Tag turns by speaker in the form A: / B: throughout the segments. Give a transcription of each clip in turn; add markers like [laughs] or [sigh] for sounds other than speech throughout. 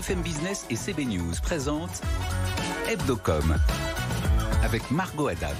A: BFM Business et CB News présentent Hebdocom avec Margot Haddad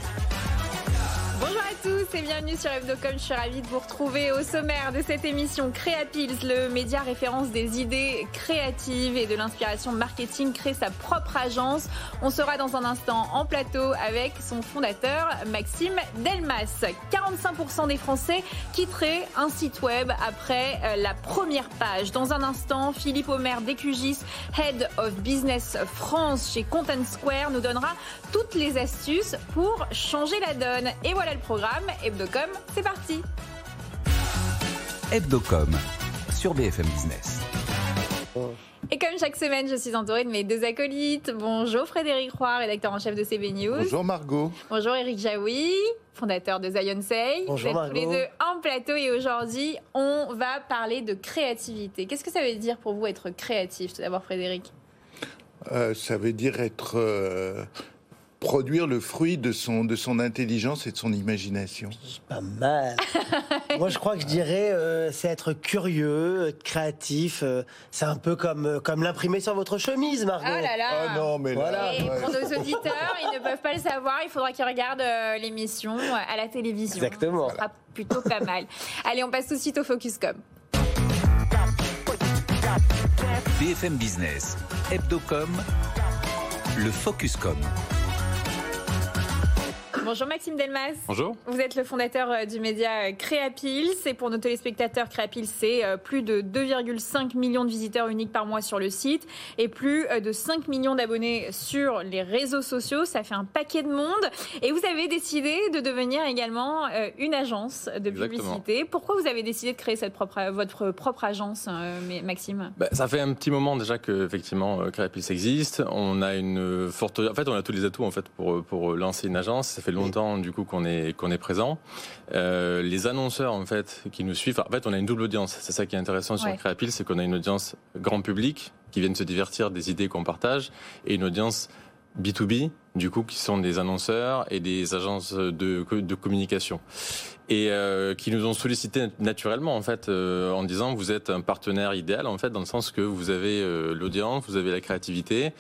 B: tous et bienvenue sur Hebdocom. Je suis ravie de vous retrouver au sommaire de cette émission Créapils, le média référence des idées créatives et de l'inspiration marketing, crée sa propre agence. On sera dans un instant en plateau avec son fondateur Maxime Delmas. 45% des Français quitteraient un site web après euh, la première page. Dans un instant, Philippe Omer d'Ecugis, Head of Business France chez Content Square, nous donnera toutes les astuces pour changer la donne. Et voilà le programme. Hebdocom, c'est parti
A: Hebdocom sur BFM Business.
B: Et comme chaque semaine, je suis entourée de mes deux acolytes. Bonjour Frédéric Roy, rédacteur en chef de CB News.
C: Bonjour Margot.
B: Bonjour Eric Jaoui, fondateur de Zion Say.
D: Bonjour
B: Vous êtes tous les deux en plateau et aujourd'hui, on va parler de créativité. Qu'est-ce que ça veut dire pour vous être créatif Tout d'abord Frédéric?
C: Euh, ça veut dire être euh, produire le fruit de son, de son intelligence et de son imagination.
D: Pas mal. [laughs] Moi, je crois que je dirais, euh, c'est être curieux, être créatif. Euh, c'est un peu comme, euh, comme l'imprimer sur votre chemise, Margot.
B: Oh là là
C: Ah non, mais là,
D: Voilà.
B: Et
C: ouais.
B: pour nos auditeurs, ils ne peuvent pas le savoir, il faudra qu'ils regardent euh, l'émission à la télévision.
D: Exactement.
B: Ça sera plutôt pas mal. Allez, on passe tout de suite au Focuscom.
A: BFM Business, Hebdocom, le Focuscom.
B: Bonjour Maxime Delmas.
E: Bonjour.
B: Vous êtes le fondateur euh, du média euh, Créapils. Et pour nos téléspectateurs, Créapils, c'est euh, plus de 2,5 millions de visiteurs uniques par mois sur le site et plus de 5 millions d'abonnés sur les réseaux sociaux. Ça fait un paquet de monde. Et vous avez décidé de devenir également une agence de
E: Exactement.
B: publicité. Pourquoi vous avez décidé de créer cette propre, votre propre agence, Maxime?
E: Bah, ça fait un petit moment déjà que effectivement Créapils existe. On a une forte, en fait, on a tous les atouts en fait pour pour lancer une agence. Ça fait longtemps du coup qu'on est qu'on est présent. Euh, les annonceurs en fait qui nous suivent. En fait, on a une double audience. C'est ça qui est intéressant sur
B: Ouais.
E: Créapils, c'est qu'on a une audience grand public qui viennent se divertir des idées qu'on partage et une audience B2B, du coup, qui sont des annonceurs et des agences de, de communication. Et euh, qui nous ont sollicité naturellement, en fait, euh, en disant vous êtes un partenaire idéal, en fait, dans le sens que vous avez euh, l'audience, vous avez la créativité,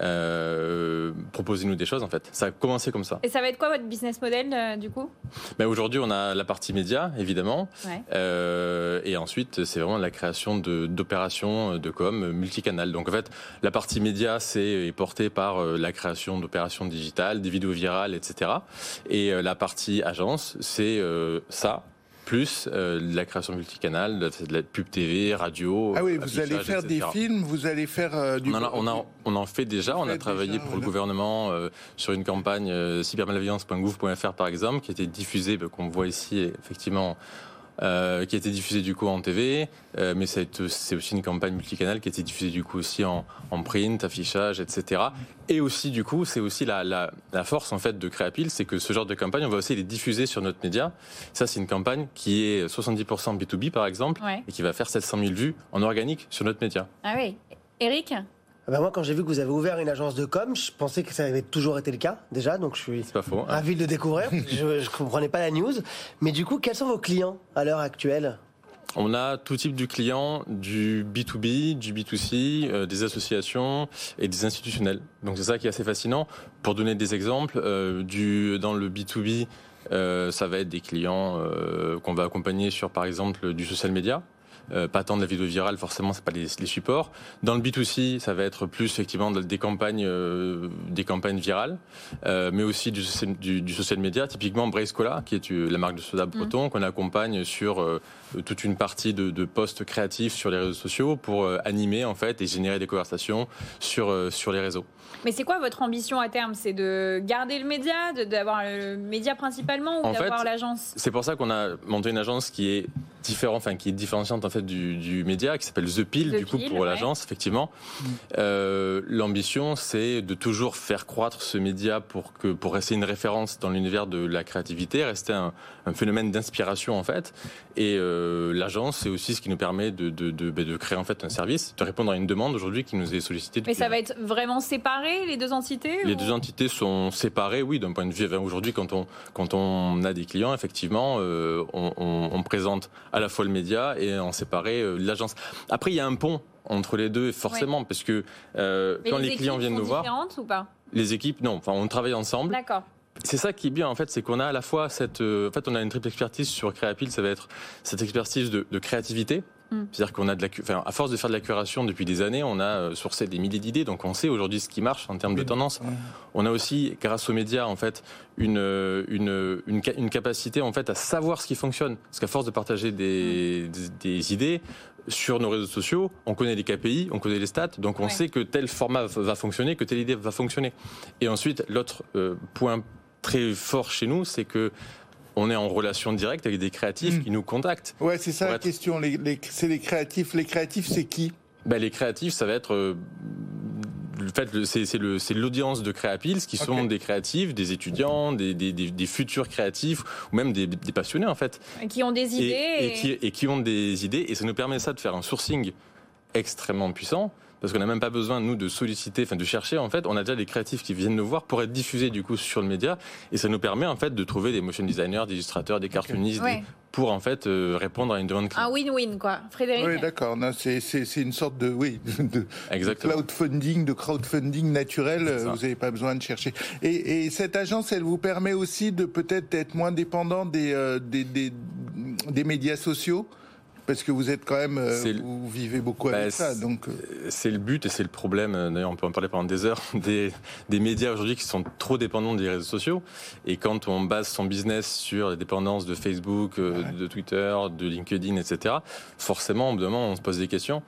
E: euh, proposez-nous des choses, en fait. Ça a commencé comme ça.
B: Et ça va être quoi votre business model, euh, du coup?
E: Mais aujourd'hui, on a la partie média, évidemment,
B: Ouais.
E: euh, et ensuite, c'est vraiment la création d'opérations de com multicanal. Donc en fait, la partie média, c'est est portée par la création d'opérations digitales, des vidéos virales, etc. Et la partie agence, c'est ça. Plus euh, la création multicanal, de de la pub TV, radio.
C: Ah oui, vous allez faire des films, vous allez faire euh, du...
E: On a, on, a- on en fait déjà.
C: Vous
E: On a travaillé
C: déjà,
E: pour
C: voilà.
E: le gouvernement euh, sur une campagne euh, cybermalveillance.gouv.fr par exemple, qui était diffusée, bah, qu'on voit ici effectivement, euh, qui a été diffusée du coup en TV, euh, mais c'est aussi une campagne multicanal qui a été diffusée du coup aussi en, en print, affichage, etc. Et aussi du coup, c'est aussi la, la, la force en fait de Créapil, c'est que ce genre de campagne, on va aussi les diffuser sur notre média. Ça, c'est une campagne qui est 70% B2B par exemple,
B: Ouais.
E: et qui va faire 700 000 vues en organique sur notre média.
B: Ah oui. Eric?
D: Bah moi, quand j'ai vu que vous avez ouvert une agence de com, je pensais que ça avait toujours été le cas, déjà, donc je suis
E: pas faux. hein.
D: ravi de le découvrir. [laughs] je ne comprenais pas la news. Mais du coup, quels sont vos clients à l'heure actuelle?
E: On a tout type de clients, du B2B, du B2C, euh, des associations et des institutionnels. Donc c'est ça qui est assez fascinant. Pour donner des exemples, euh, du, dans le B2B, euh, ça va être des clients qu'on va accompagner sur par exemple du social media. Euh, pas tant de la vidéo virale, forcément, c'est pas les, les supports. Dans le B2C, ça va être plus effectivement de- des campagnes, euh, des campagnes virales, euh, mais aussi du, social- du, du social media. Typiquement, Brace Cola, qui est la marque de soda breton, qu'on accompagne sur toute une partie de, de posts créatifs sur les réseaux sociaux pour animer en fait et générer des conversations sur sur les réseaux.
B: Mais c'est quoi votre ambition à terme? C'est de garder le média, d'avoir le média principalement ou d'avoir l'agence?
E: C'est pour ça qu'on a monté une agence qui est différente, enfin qui est différenciante en fait du, du média, qui s'appelle The Pill
B: The
E: du coup pour
B: ouais.
E: l'agence effectivement. Euh, L'ambition c'est de toujours faire croître ce média pour que pour rester une référence dans l'univers de la créativité, rester un, un phénomène d'inspiration en fait. Et, euh, l'agence, c'est aussi ce qui nous permet de, de, de, ben, de, créer en fait un service, de répondre à une demande aujourd'hui qui nous est sollicitée.
B: Mais ça va être vraiment séparé, les deux entités
E: Les deux entités sont séparées, oui, d'un point de vue. Aujourd'hui, quand on, quand on a des clients, effectivement, euh, on, présente à la fois le média et en séparé euh, l'agence. Après, il y a un pont entre les deux, forcément, parce que
B: euh,
E: quand les, clients viennent nous voir.
B: ou pas?
E: Les équipes, non. Enfin, on travaille ensemble.
B: D'accord.
E: C'est ça qui est bien en fait, c'est qu'on a à la fois cette, euh, en fait, on a une triple expertise sur Créapil, ça va être cette expertise de, de créativité, mm. c'est-à-dire qu'on a de la, enfin, à force de faire de la curation depuis des années, on a euh, sourcé des milliers d'idées, donc on sait aujourd'hui ce qui marche en termes de tendance. On a aussi, grâce aux médias, en fait, une, une, une, une capacité en fait à savoir ce qui fonctionne, parce qu'à force de partager des, des, des idées, sur nos réseaux sociaux, on connaît les KPI, on connaît les stats, donc on ouais. sait que tel format va fonctionner, que telle idée va fonctionner. Et ensuite, l'autre euh, point très fort chez nous, c'est que on est en relation directe avec des créatifs mmh. qui nous contactent.
C: Ouais, c'est ça la être... question. Les, les, c'est les créatifs. Les créatifs, c'est qui?
E: Ben, Les créatifs, ça va être. Euh, le fait, c'est l'audience de Créapils qui sont okay. des créatifs, des étudiants, des, des, des, des, futurs créatifs ou même des, passionnés en fait.
B: Et qui ont des idées.
E: Et, et... Qui, et, qui, ont des idées. Et ça nous permet ça de faire un sourcing extrêmement puissant parce qu'on n'a même pas besoin nous de solliciter, enfin de chercher en fait. On a déjà des créatifs qui viennent nous voir pour être diffusés du coup sur le média, et ça nous permet en fait de trouver des motion designers, des illustrateurs, des cartoonistes, okay. ouais. pour en fait euh, répondre à une demande.
B: Un win-win quoi, Frédéric.
C: Oui, d'accord. C'est une sorte de oui de, de crowdfunding, de crowdfunding naturel. Vous n'avez pas besoin de chercher. Et, et, cette agence, elle vous permet aussi de peut-être être moins dépendant des, euh, des, des, des médias sociaux? Parce que vous êtes quand même, euh, vous vivez beaucoup bah, avec ça. Donc
E: c'est le but et c'est le problème. D'ailleurs, on peut en parler pendant des heures [laughs] des, des médias aujourd'hui qui sont trop dépendants des réseaux sociaux. Et quand on base son business sur les dépendances de Facebook, ouais. de Twitter, de LinkedIn, etc., forcément, au bout d'un moment, on se pose des questions.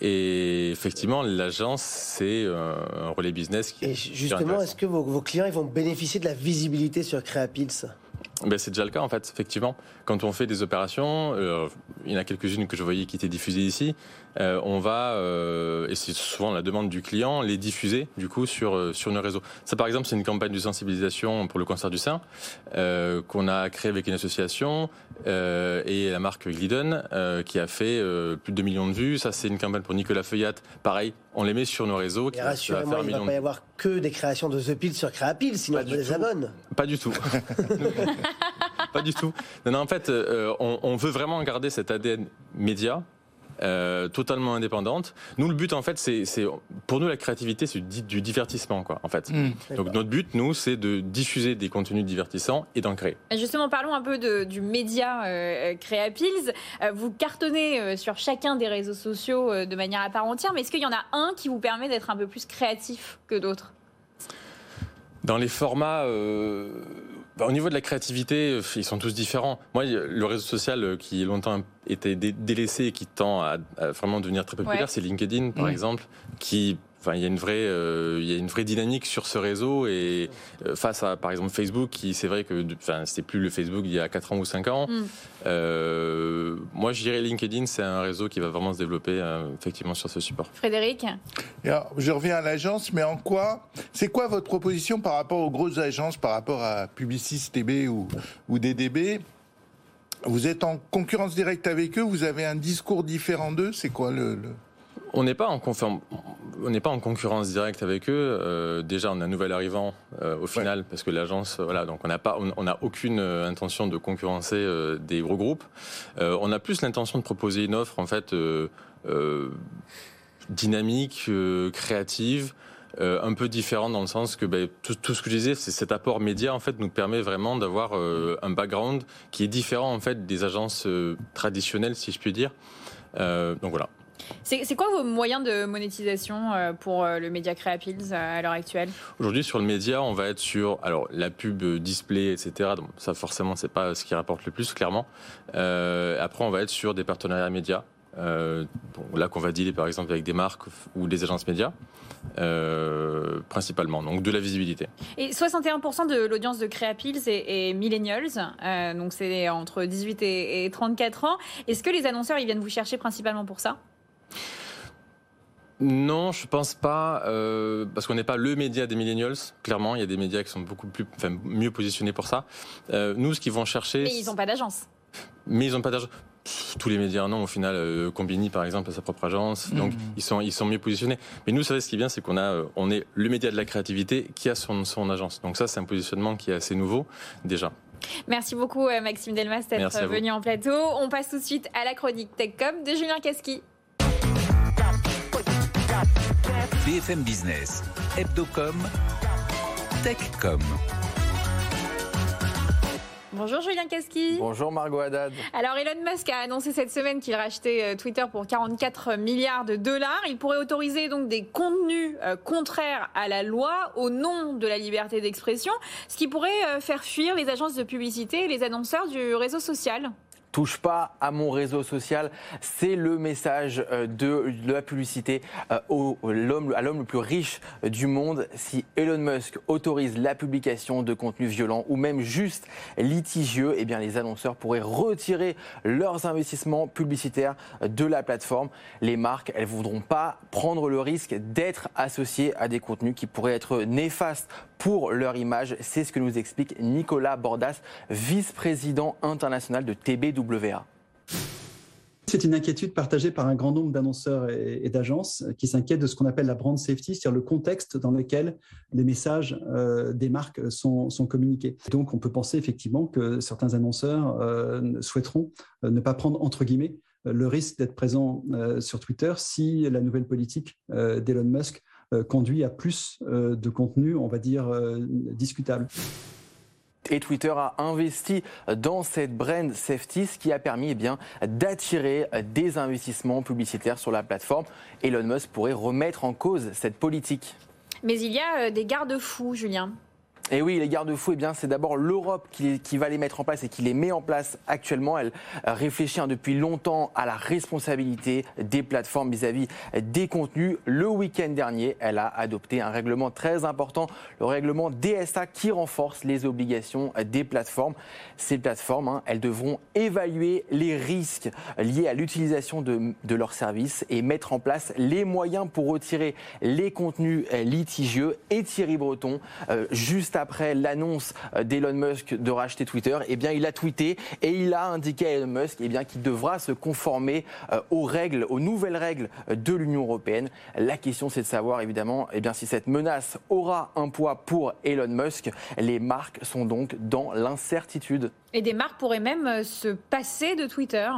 E: Et effectivement, l'agence, c'est un relais business qui.
D: Et justement, est-ce que vos, vos, clients ils vont bénéficier de la visibilité sur Créapils
E: ben, c'est déjà le cas en fait, effectivement. Quand on fait des opérations, euh, il y en a quelques-unes que je voyais qui étaient diffusées ici, euh, on va, euh, et c'est souvent la demande du client, les diffuser du coup sur, euh, sur nos réseaux. Ça par exemple, c'est une campagne de sensibilisation pour le cancer du sein qu'on a créée avec une association et la marque Glidden qui a fait plus de 2 millions de vues. Ça c'est une campagne pour Nicolas Feuillat. Pareil, on les met sur nos réseaux.
D: Et rassurez-moi, il ne va pas y avoir que des créations de The Pill sur Créapil, sinon on les abonne.
E: Pas du tout. [laughs] pas du tout. Non, non en fait, on, on veut vraiment garder cet ADN média euh, totalement indépendante. Nous, le but, en fait, c'est, pour nous, la créativité, c'est du, du, divertissement, quoi, en fait. Mmh, Donc, notre but, nous, c'est de diffuser des contenus divertissants et d'en créer.
B: Justement, parlons un peu de, du média euh, Créapils. Euh, vous cartonnez euh, sur chacun des réseaux sociaux euh, de manière à part entière, mais est-ce qu'il y en a un qui vous permet d'être un peu plus créatif que d'autres?
E: Dans les formats euh, bah, au niveau de la créativité, ils sont tous différents. Moi, le réseau social qui longtemps était délaissé et qui tend à, à vraiment devenir très populaire, ouais. c'est LinkedIn, par mmh. exemple, qui Enfin, il y a une vraie, euh, il y a une vraie dynamique sur ce réseau et euh, face à, par exemple, Facebook, qui c'est vrai que, enfin, c'était plus le Facebook d'il y a 4 ans ou 5 ans. Mm. Euh, moi, je dirais LinkedIn, c'est un réseau qui va vraiment se développer euh, effectivement sur ce support.
B: Frédéric.
C: Alors, je reviens à l'agence, mais en quoi, c'est quoi votre proposition par rapport aux grosses agences, par rapport à Publicis TB ou, ou DDB? Vous êtes en concurrence directe avec eux, vous avez un discours différent d'eux, c'est quoi le... le...
E: On n'est pas en conform... on n'est pas en concurrence directe avec eux. Euh, déjà, on a un nouvel arrivant euh, au final ouais. parce que l'agence, voilà, donc on n'a pas, on n'a aucune euh, intention de concurrencer euh, des gros groupes. Euh, on a plus l'intention de proposer une offre en fait euh, dynamique, créative. un peu différente dans le sens que ben, tout, tout, ce que je disais, c'est cet apport média en fait nous permet vraiment d'avoir un background qui est différent en fait des agences traditionnelles, si je puis dire. donc voilà.
B: C'est quoi vos moyens de monétisation euh, pour euh, le média Créapils à l'heure actuelle?
E: Aujourd'hui, sur le média, on va être sur alors la pub, display, etc. Donc ça, forcément, c'est pas ce qui rapporte le plus, clairement. Euh, après, on va être sur des partenariats médias. Euh, bon, là qu'on va dealer par exemple avec des marques ou des agences médias euh, principalement donc de la visibilité
B: et 61% de l'audience de Créapils est, est millennials euh, donc c'est entre 18 et, et 34 ans est-ce que les annonceurs ils viennent vous chercher principalement pour ça?
E: Non, je pense pas, euh, parce qu'on n'est pas le média des millennials. Clairement, il y a des médias qui sont beaucoup plus, enfin, mieux positionnés pour ça. Euh, nous, ce qu'ils vont chercher.
B: Mais ils n'ont pas d'agence.
E: Mais ils n'ont pas d'agence. tous les médias non au final euh, Combini par exemple a sa propre agence donc mmh. ils sont ils sont mieux positionnés mais nous savez ce qui est bien c'est qu'on a euh, on est le média de la créativité qui a son son agence donc ça c'est un positionnement qui est assez nouveau déjà
B: Merci beaucoup Maxime Delmas d'être venu en plateau. On passe tout de suite à la chronique TechCom de Julien Casqui.
A: BFM Business, Hebdocom, TechCom.
B: Bonjour Julien Kaski.
F: Bonjour Margot Haddad.
B: Alors Elon Musk a annoncé cette semaine qu'il rachetait euh, Twitter pour 44 milliards de dollars. Il pourrait autoriser donc des contenus euh, contraires à la loi au nom de la liberté d'expression, ce qui pourrait euh, faire fuir les agences de publicité et les annonceurs du réseau social
F: touche pas à mon réseau social. C'est le message euh, de, la publicité euh, à l'homme le plus riche du monde. Si Elon Musk autorise la publication de contenus violents ou même juste litigieux, eh bien les annonceurs pourraient retirer leurs investissements publicitaires de la plateforme. Les marques, elles voudront pas prendre le risque d'être associées à des contenus qui pourraient être néfastes pour leur image. C'est ce que nous explique Nicolas Bordas, vice-président international de
G: C'est une inquiétude partagée par un grand nombre d'annonceurs et, d'agences qui s'inquiètent de ce qu'on appelle la brand safety, c'est-à-dire le contexte dans lequel les messages euh, des marques sont, communiqués. Donc on peut penser effectivement que certains annonceurs euh, souhaiteront euh, ne pas prendre entre guillemets le risque d'être présent sur Twitter si la nouvelle politique d'Elon Musk conduit à plus de contenu, on va dire, discutable.
F: Et Twitter a investi dans cette brand safety, ce qui a permis eh d'attirer des investissements publicitaires sur la plateforme. Elon Musk pourrait remettre en cause cette politique.
B: Mais il y a des garde-fous, Julien.
F: Et oui, les garde-fous, eh bien, c'est d'abord l'Europe qui, va les mettre en place et qui les met en place actuellement. Elle réfléchit hein, depuis longtemps à la responsabilité des plateformes vis-à-vis des contenus. Le week-end dernier, elle a adopté un règlement très important, le règlement DSA, qui renforce les obligations des plateformes. Ces plateformes, hein, elles devront évaluer les risques liés à l'utilisation de, leurs services et mettre en place les moyens pour retirer les contenus litigieux. Et Thierry Breton, euh, juste après l'annonce euh, d'Elon Musk de racheter Twitter, eh bien, il a tweeté et il a indiqué à Elon Musk eh bien, qu'il devra se conformer euh, aux règles, aux nouvelles règles euh, de l'Union européenne. La question, c'est de savoir évidemment eh bien, si cette menace aura un poids pour Elon Musk. Les marques sont donc dans l'incertitude.
B: Et des marques pourraient même se passer de Twitter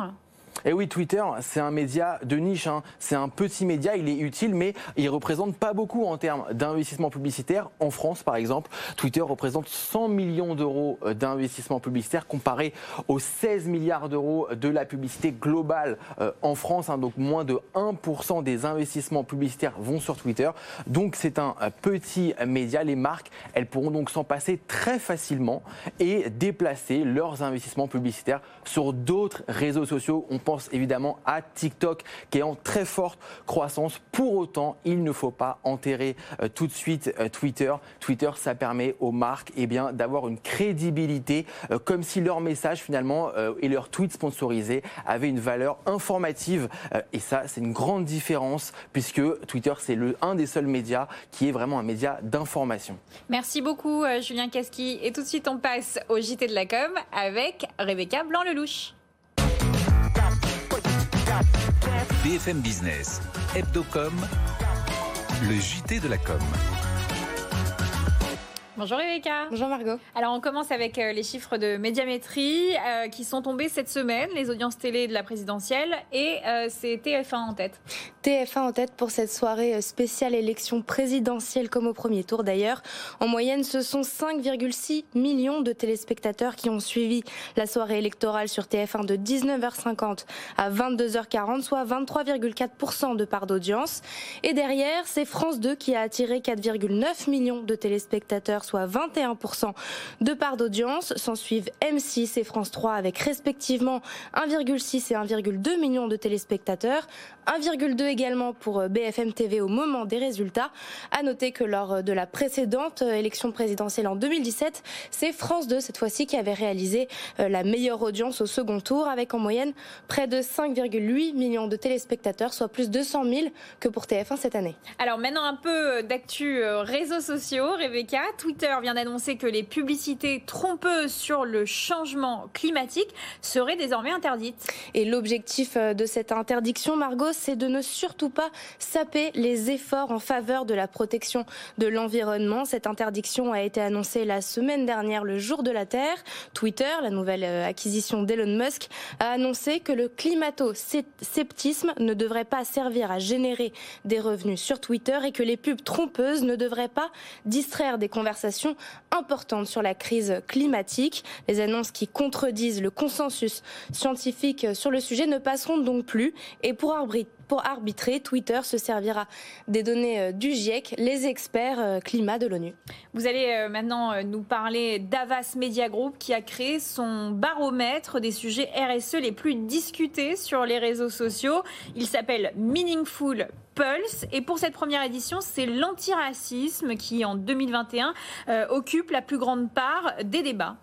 F: et oui, Twitter, c'est un média de niche. Hein. C'est un petit média, il est utile, mais il représente pas beaucoup en termes d'investissement publicitaire. En France, par exemple, Twitter représente 100 millions d'euros d'investissement publicitaire comparé aux 16 milliards d'euros de la publicité globale euh, en France. Hein. Donc moins de 1% des investissements publicitaires vont sur Twitter. Donc c'est un euh, petit média. Les marques, elles pourront donc s'en passer très facilement et déplacer leurs investissements publicitaires sur d'autres réseaux sociaux évidemment à TikTok qui est en très forte croissance. Pour autant, il ne faut pas enterrer euh, tout de suite euh, Twitter. Twitter, ça permet aux marques eh bien, d'avoir une crédibilité euh, comme si leur message finalement et leur tweet sponsorisé avaient une valeur informative. et ça, c'est une grande différence puisque Twitter, c'est le un des seuls médias qui est vraiment un média d'information.
B: Merci beaucoup, Julien Casqui. Et tout de suite, on passe au JT de la com avec Rebecca Blanc-Lelouch.
A: BFM Business, Hebdocom, le JT de la com.
B: Bonjour Rebecca.
H: Bonjour Margot.
B: Alors on commence avec euh, les chiffres de médiamétrie euh, qui sont tombés cette semaine, les audiences télé de la présidentielle et euh, c'est TF1 en tête.
H: TF1 en tête pour cette soirée spéciale élection présidentielle comme au premier tour d'ailleurs. En moyenne, ce sont 5,6 millions de téléspectateurs qui ont suivi la soirée électorale sur TF1 de 19h50 à 22h40, soit 23,4% de part d'audience. Et derrière, c'est France 2 qui a attiré 4,9 millions de téléspectateurs soit 21% de part d'audience. S'en suivent M6 et France 3 avec respectivement 1,6 et 1,2 millions de téléspectateurs. 1,2 également pour euh, BFM TV au moment des résultats. À noter que lors euh, de la précédente euh, élection présidentielle en 2017, c'est France 2 cette fois-ci qui avait réalisé la meilleure audience au second tour avec en moyenne près de 5,8 millions de téléspectateurs, soit plus de 200 000 que pour TF1 cette année.
B: Alors maintenant un peu d'actu réseaux sociaux. Rebecca, Twitter vient d'annoncer que les publicités trompeuses sur le changement climatique seraient désormais interdites.
H: Et l'objectif euh, de cette interdiction, Margot, c'est de ne surtout pas saper les efforts en faveur de la protection de l'environnement. Cette interdiction a été annoncée la semaine dernière, le jour de la Terre. Twitter, la nouvelle euh, acquisition d'Elon Musk, a annoncé que le climato-sceptisme ne devrait pas servir à générer des revenus sur Twitter et que les pubs trompeuses ne devraient pas distraire des conversations importantes sur la crise climatique. Les annonces qui contredisent le consensus scientifique sur le sujet ne passeront donc plus et pour pour arbitrer, Twitter se servira des données euh, du GIEC, les experts euh, climat de l'ONU.
B: Vous allez euh, maintenant nous parler d'Avas Media Group qui a créé son baromètre des sujets RSE les plus discutés sur les réseaux sociaux. Il s'appelle Meaningful Pulse. Et pour cette première édition, c'est l'antiracisme qui, en 2021, occupe la plus grande part des débats.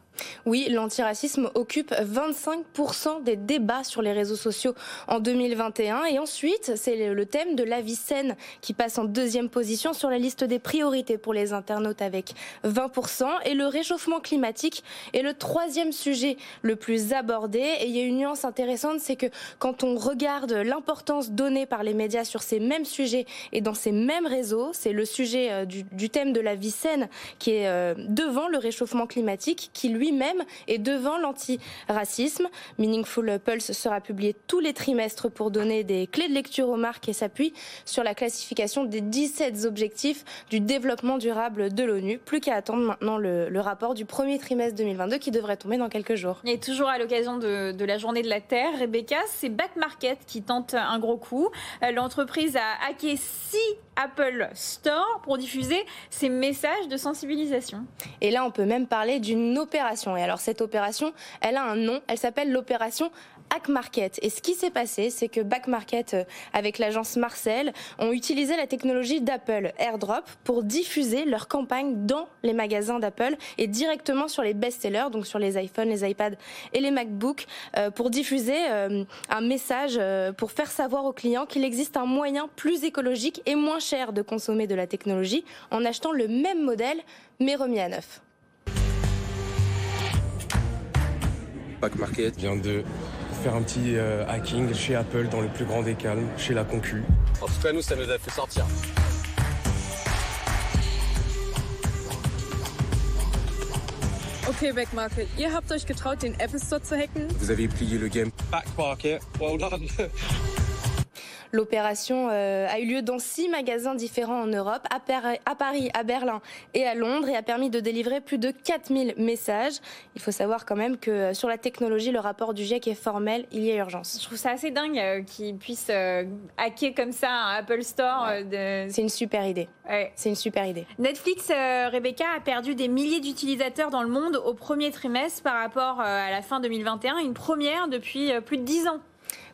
H: Oui, l'antiracisme occupe 25% des débats sur les réseaux sociaux en 2021. Et ensuite, c'est le thème de la vie saine qui passe en deuxième position sur la liste des priorités pour les internautes avec 20%. Et le réchauffement climatique est le troisième sujet le plus abordé. Et il y a une nuance intéressante, c'est que quand on regarde l'importance donnée par les médias sur ces mêmes sujets et dans ces mêmes réseaux, c'est le sujet euh, du, thème de la vie saine qui est euh, devant le réchauffement climatique qui lui lui-même est devant l'antiracisme. Meaningful Pulse sera publié tous les trimestres pour donner des clés de lecture aux marques et s'appuie sur la classification des 17 objectifs du développement durable de l'ONU. Plus qu'à attendre maintenant le, rapport du premier trimestre 2022 qui devrait tomber dans quelques jours.
B: Et toujours à l'occasion de, de, la journée de la Terre, Rebecca, c'est Back Market qui tente un gros coup. Euh, l'entreprise a hacké six Apple Store pour diffuser ses messages de sensibilisation.
H: Et là, on peut même parler d'une opération. Et alors, cette opération, elle a un nom, elle s'appelle l'opération Hack Market. Et ce qui s'est passé, c'est que Back Market, euh, avec l'agence Marcel, ont utilisé la technologie d'Apple AirDrop pour diffuser leur campagne dans les magasins d'Apple et directement sur les best-sellers, donc sur les iPhones, les iPads et les MacBooks, euh, pour diffuser euh, un message pour faire savoir aux clients qu'il existe un moyen plus écologique et moins cher de consommer de la technologie en achetant le même modèle mais remis à neuf.
I: Back Market vient de faire un petit euh, hacking chez Apple dans le plus grand des calmes, chez la concu.
J: En tout cas, nous, ça nous a fait sortir.
K: Okay, Backmarket, ihr habt euch getraut, den Apple Store zu hacken?
I: Vous avez plié le game.
J: Backmarket, well done. [laughs]
H: L'opération euh, a eu lieu dans six magasins différents en Europe, à, Paris, à Berlin et à Londres, et a permis de délivrer plus de 4000 messages. Il faut savoir quand même que euh, sur la technologie, le rapport du GIEC est formel, il y a urgence.
B: Je trouve ça assez dingue euh, qu'ils puissent hacker comme ça un Apple Store.
H: C'est une super idée. C'est une super idée.
B: Netflix, Rebecca, a perdu des milliers d'utilisateurs dans le monde au premier trimestre par rapport à la fin 2021, une première depuis plus de 10 ans.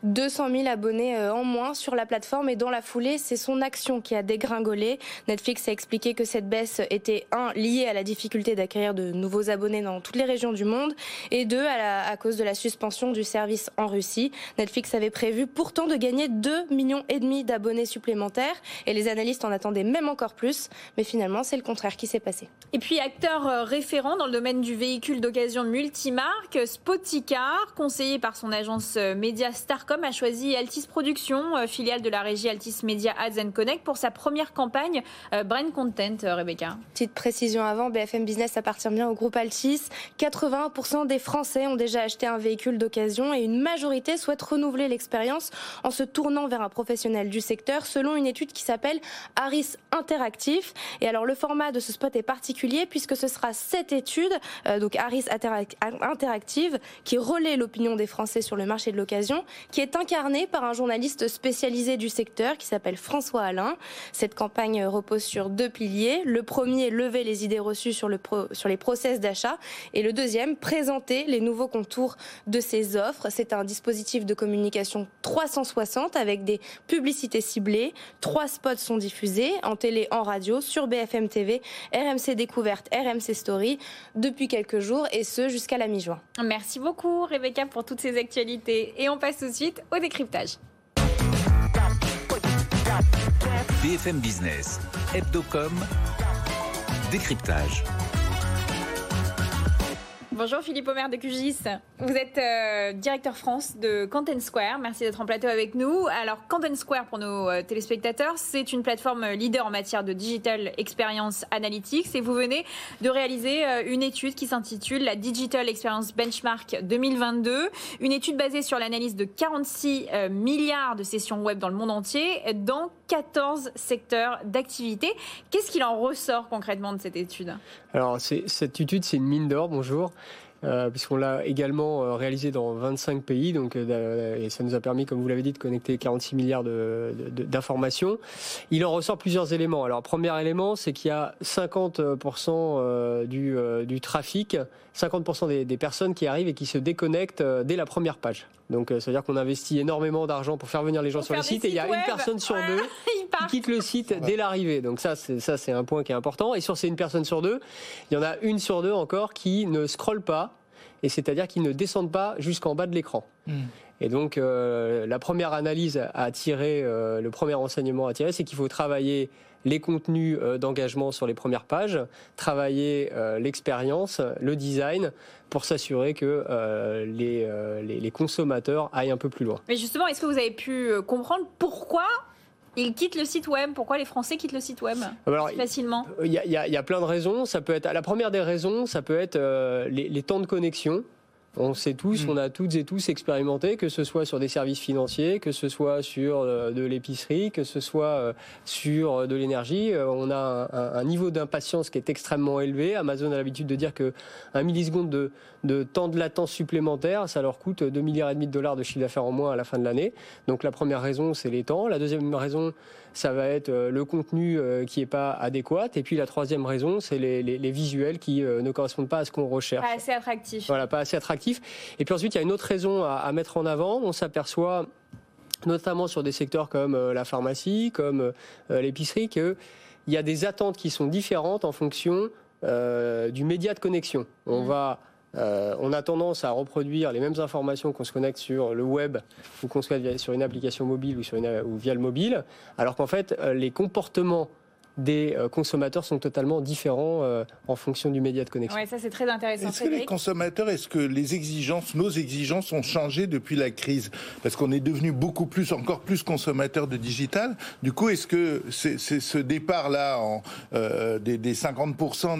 H: 200 000 abonnés euh, en moins sur la plateforme et dans la foulée, c'est son action qui a dégringolé. Netflix a expliqué que cette baisse était un liée à la difficulté d'acquérir de nouveaux abonnés dans toutes les régions du monde et deux à, cause de la suspension du service en Russie. Netflix avait prévu pourtant de gagner 2 millions et demi d'abonnés supplémentaires et les analystes en attendaient même encore plus, mais finalement c'est le contraire qui s'est passé.
B: Et puis acteur euh, référent dans le domaine du véhicule d'occasion multimarque, Spoticar, conseillé par son agence euh, média Star Starcom a choisi Altis Productions, euh, filiale de la régie Altis Media Ads and Connect, pour sa première campagne euh, Brain Content, euh, Rebecca.
H: Petite précision avant, BFM Business appartient bien au groupe Altis. 80% des Français ont déjà acheté un véhicule d'occasion et une majorité souhaite renouveler l'expérience en se tournant vers un professionnel du secteur, selon une étude qui s'appelle Harris Interactif. Et alors le format de ce spot est particulier puisque ce sera cette étude, donc Harris Interactive, qui relaie l'opinion des Français sur le marché de l'occasion, qui est incarné par un journaliste spécialisé du secteur qui s'appelle François Alain. Cette campagne repose sur deux piliers. Le premier, lever les idées reçues sur, le sur les process d'achat. Et le deuxième, présenter les nouveaux contours de ces offres. C'est un dispositif de communication 360 avec des publicités ciblées. Trois spots sont diffusés en télé, en radio, sur BFM TV, RMC Découverte, RMC Story depuis quelques jours et ce jusqu'à la mi-juin.
B: Merci beaucoup Rebecca pour toutes ces actualités. Et on passe tout de suite au décryptage.
A: BFM Business, Hebdocom, décryptage.
B: Bonjour Philippe Omer de QGIS. Vous êtes euh, directeur France de Content Square. Merci d'être en plateau avec nous. Alors Content Square pour nos euh, téléspectateurs, c'est une plateforme leader en matière de digital experience analytics et vous venez de réaliser euh, une étude qui s'intitule la Digital Experience Benchmark 2022, une étude basée sur l'analyse de 46 milliards de sessions web dans le monde entier 14 secteurs d'activité. Qu'est-ce qu'il en ressort concrètement de cette étude?
L: Alors cette étude, c'est une mine d'or. Bonjour. Euh, puisqu'on l'a également euh, réalisé dans 25 pays, donc euh, et ça nous a permis, comme vous l'avez dit, de connecter 46 milliards d'informations. Il en ressort plusieurs éléments. Alors, premier élément, c'est qu'il y a 50% du, du, trafic, 50% des, des, personnes qui arrivent et qui se déconnectent dès la première page. Donc, ça veut dire qu'on investit énormément d'argent pour faire venir les gens sur le site, et il y a une personne sur deux [laughs] qui quitte le site dès l'arrivée. Donc ça, c'est ça, c'est un point qui est important. Et sur ces une personne sur deux, il y en a une sur deux encore qui ne scrolle pas et c'est-à-dire qu'ils ne descendent pas jusqu'en bas de l'écran. Hmm. Et donc, euh, la première analyse à tirer, euh, le premier enseignement à tirer, c'est qu'il faut travailler les contenus euh, d'engagement sur les premières pages, travailler l'expérience, le design, pour s'assurer que les, les, les, consommateurs aillent un peu plus loin.
B: Mais justement, est-ce que vous avez pu comprendre pourquoi ils quittent le site web? Pourquoi les Français quittent le site web? Alors, facilement
L: Il y, y, a plein de raisons. Ça peut être la première des raisons, ça peut être euh, les, les, temps de connexion. On sait tous, mm. on a toutes et tous expérimenté, que ce soit sur des services financiers, que ce soit sur euh, de l'épicerie, que ce soit euh, sur de l'énergie. On a un, niveau d'impatience qui est extrêmement élevé. Amazon a l'habitude de dire que un milliseconde de, de temps de latence supplémentaire, ça leur coûte 2 milliards et demi de dollars de chiffre d'affaires en moins à la fin de l'année. Donc la première raison, c'est les temps. La deuxième raison, ça va être euh, le contenu euh, qui n'est pas adéquat. Et puis la troisième raison, c'est les, les, visuels qui euh, ne correspondent pas à ce qu'on recherche.
B: Pas assez attractif.
L: Voilà, pas assez attractif. Et puis ensuite, il y a une autre raison à, à mettre en avant. On s'aperçoit notamment sur des secteurs comme la pharmacie, comme l'épicerie, qu'il y a des attentes qui sont différentes en fonction du média de connexion. On mmh. va euh, on a tendance à reproduire les mêmes informations qu'on se connecte sur le web ou qu'on se connecte sur une application mobile ou, sur ou via le mobile, alors qu'en fait, euh, les comportements des euh, consommateurs sont totalement différents euh, en fonction du média de connexion.
B: Oui, ça c'est très intéressant.
C: Est-ce que les consommateurs, est-ce que les exigences, nos exigences ont changé depuis la crise? Parce qu'on est devenu beaucoup plus, encore plus consommateurs de digital. Du coup, est-ce que c'est ce départ-là en, euh, des, 50%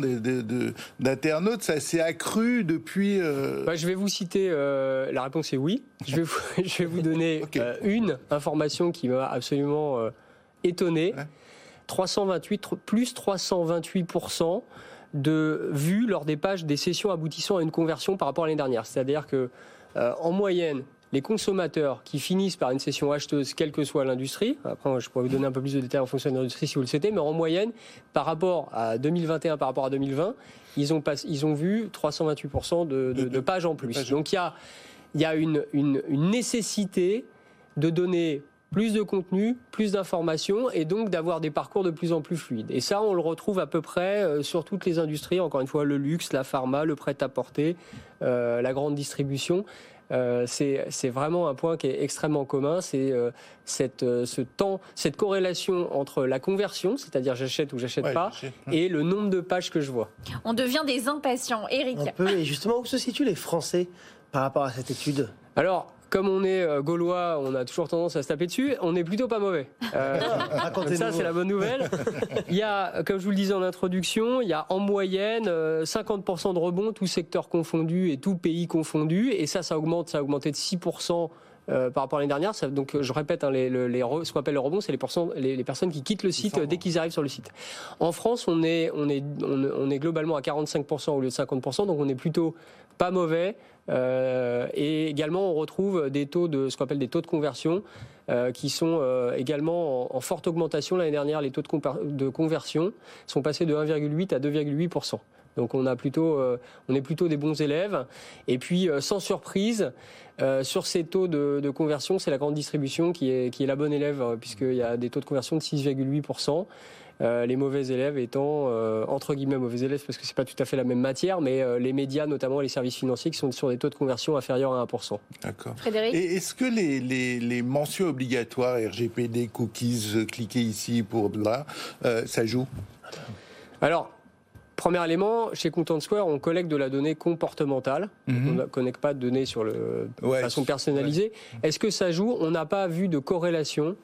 C: d'internautes, ça s'est accru depuis
L: bah, Je vais vous citer, la réponse est oui. Je vais vous, [laughs] je vais vous donner une information qui m'a absolument étonné. 328, plus 328% de vues lors des pages des sessions aboutissant à une conversion par rapport à l'année dernière. C'est-à-dire que, euh, en moyenne, les consommateurs qui finissent par une session acheteuse, quelle que soit l'industrie, après je pourrais vous donner un peu plus de détails en fonction de l'industrie si vous le souhaitez, mais en moyenne, par rapport à 2021, par rapport à 2020, ils ont, ils ont vu 328% de, pages en plus. Donc il y a, y a une, une, une nécessité de donner plus de contenu, plus d'informations et donc d'avoir des parcours de plus en plus fluides. Et ça, on le retrouve à peu près euh, sur toutes les industries, encore une fois, le luxe, la pharma, le prêt-à-porter, euh, la grande distribution. Euh, c'est vraiment un point qui est extrêmement commun, c'est cette, ce temps, cette corrélation entre la conversion, c'est-à-dire j'achète ou j'achète pas, et le nombre de pages que je vois.
B: On devient des impatients, Eric.
D: Un peu, et justement, où se situent les Français par rapport à cette étude?
L: Alors, comme on est euh, gaulois, on a toujours tendance à se taper dessus. On n'est plutôt pas mauvais. Euh, [laughs] ça, c'est la bonne nouvelle. Il y a, comme je vous le disais en introduction, il y a en moyenne 50% euh, de rebond, tout secteur confondu et tout pays confondu. Et ça, ça augmente, ça a augmenté de 6%. par rapport à l'année dernière. donc, je répète, hein, les, les, ce qu'on appelle le rebond, c'est les, les, personnes qui quittent le site dès qu'ils arrivent sur le site. En France, on est, on est, on est globalement à 45% au lieu de 50%, donc on est plutôt pas mauvais. Euh, et également, on retrouve des taux de ce qu'on appelle des taux de conversion euh, qui sont euh, également en, forte augmentation. L'année dernière, les taux de, conversion sont passés de 1,8 à 2,8% donc on a plutôt, on est plutôt des bons élèves. Et puis sans surprise, sur ces taux de, conversion, c'est la grande distribution qui est, qui est la bonne élève puisqu'il y a des taux de conversion de 6,8 euh, les mauvais élèves étant euh, entre guillemets mauvais élèves parce que c'est pas tout à fait la même matière, mais euh, les médias, notamment les services financiers, qui sont sur des taux de conversion inférieurs à 1%.
C: D'accord. Frédéric. Et est-ce que les, les, les, mentions obligatoires RGPD, cookies, cliquez ici pour là, ça joue?
L: Alors Premier élément, chez Content Square, on collecte de la donnée comportementale.
C: Mhm.
L: On ne connecte pas de données sur le, de façon personnalisée. Est-ce que ça joue? On n'a pas vu de corrélation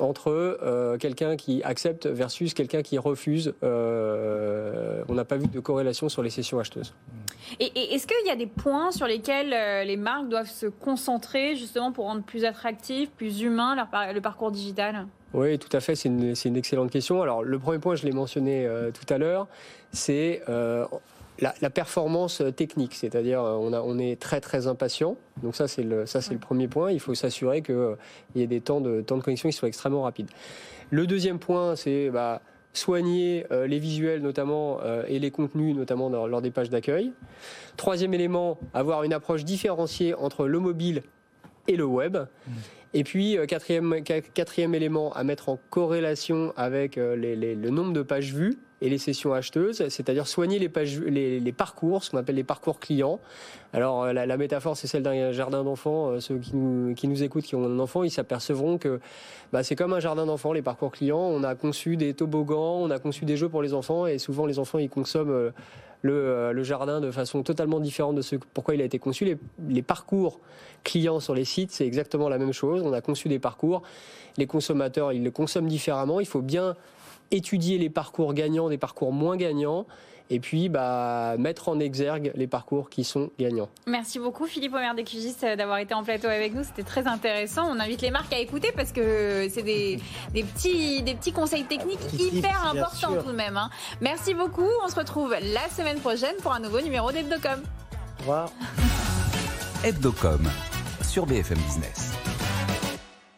L: entre euh, quelqu'un qui accepte versus quelqu'un qui refuse. Euh, on n'a pas vu de corrélation sur les sessions acheteuses.
B: Et, est-ce qu'il y a des points sur lesquels euh, les marques doivent se concentrer justement pour rendre plus attractif, plus humain leur, le parcours digital?
L: Oui, tout à fait, c'est une, une, excellente question. Alors, le premier point, je l'ai mentionné tout à l'heure, c'est la, performance euh, technique, c'est-à-dire euh, on, on est très très impatient. Donc ça c'est le ça c'est le premier point. Il faut s'assurer qu'il euh, y ait des temps de temps de connexion qui soient extrêmement rapides. Le deuxième point c'est bah, soigner les visuels notamment et les contenus notamment lors des pages d'accueil. Troisième élément, avoir une approche différenciée entre le mobile et le web. Mmh. Et puis, quatrième, quatrième élément à mettre en corrélation avec le nombre de pages vues et les sessions acheteuses, c'est-à-dire soigner les, parcours, ce qu'on appelle les parcours clients. Alors euh, la, métaphore, c'est celle d'un jardin d'enfants. Euh, ceux qui nous, écoutent, qui ont un enfant, ils s'apercevront que bah, c'est comme un jardin d'enfants, les parcours clients. On a conçu des toboggans, on a conçu des jeux pour les enfants, et souvent les enfants, ils consomment euh, le, jardin de façon totalement différente de ce pourquoi il a été conçu. Les parcours clients sur les sites, c'est exactement la même chose. On a conçu des parcours. Les consommateurs, ils le consomment différemment. Il faut bien étudier les parcours gagnants des parcours moins gagnants et puis bah, mettre en exergue les parcours qui sont gagnants.
B: Merci beaucoup Philippe Omer d'Ecugis d'avoir été en plateau avec nous, c'était très intéressant. On invite les marques à écouter parce que c'est des, [laughs] des, petits, des petits conseils techniques hyper importants tout de même. Hein. Merci beaucoup, on se retrouve la semaine prochaine pour un nouveau numéro d'Hebdocom.
D: Au revoir.
A: Hebdocom sur BFM Business.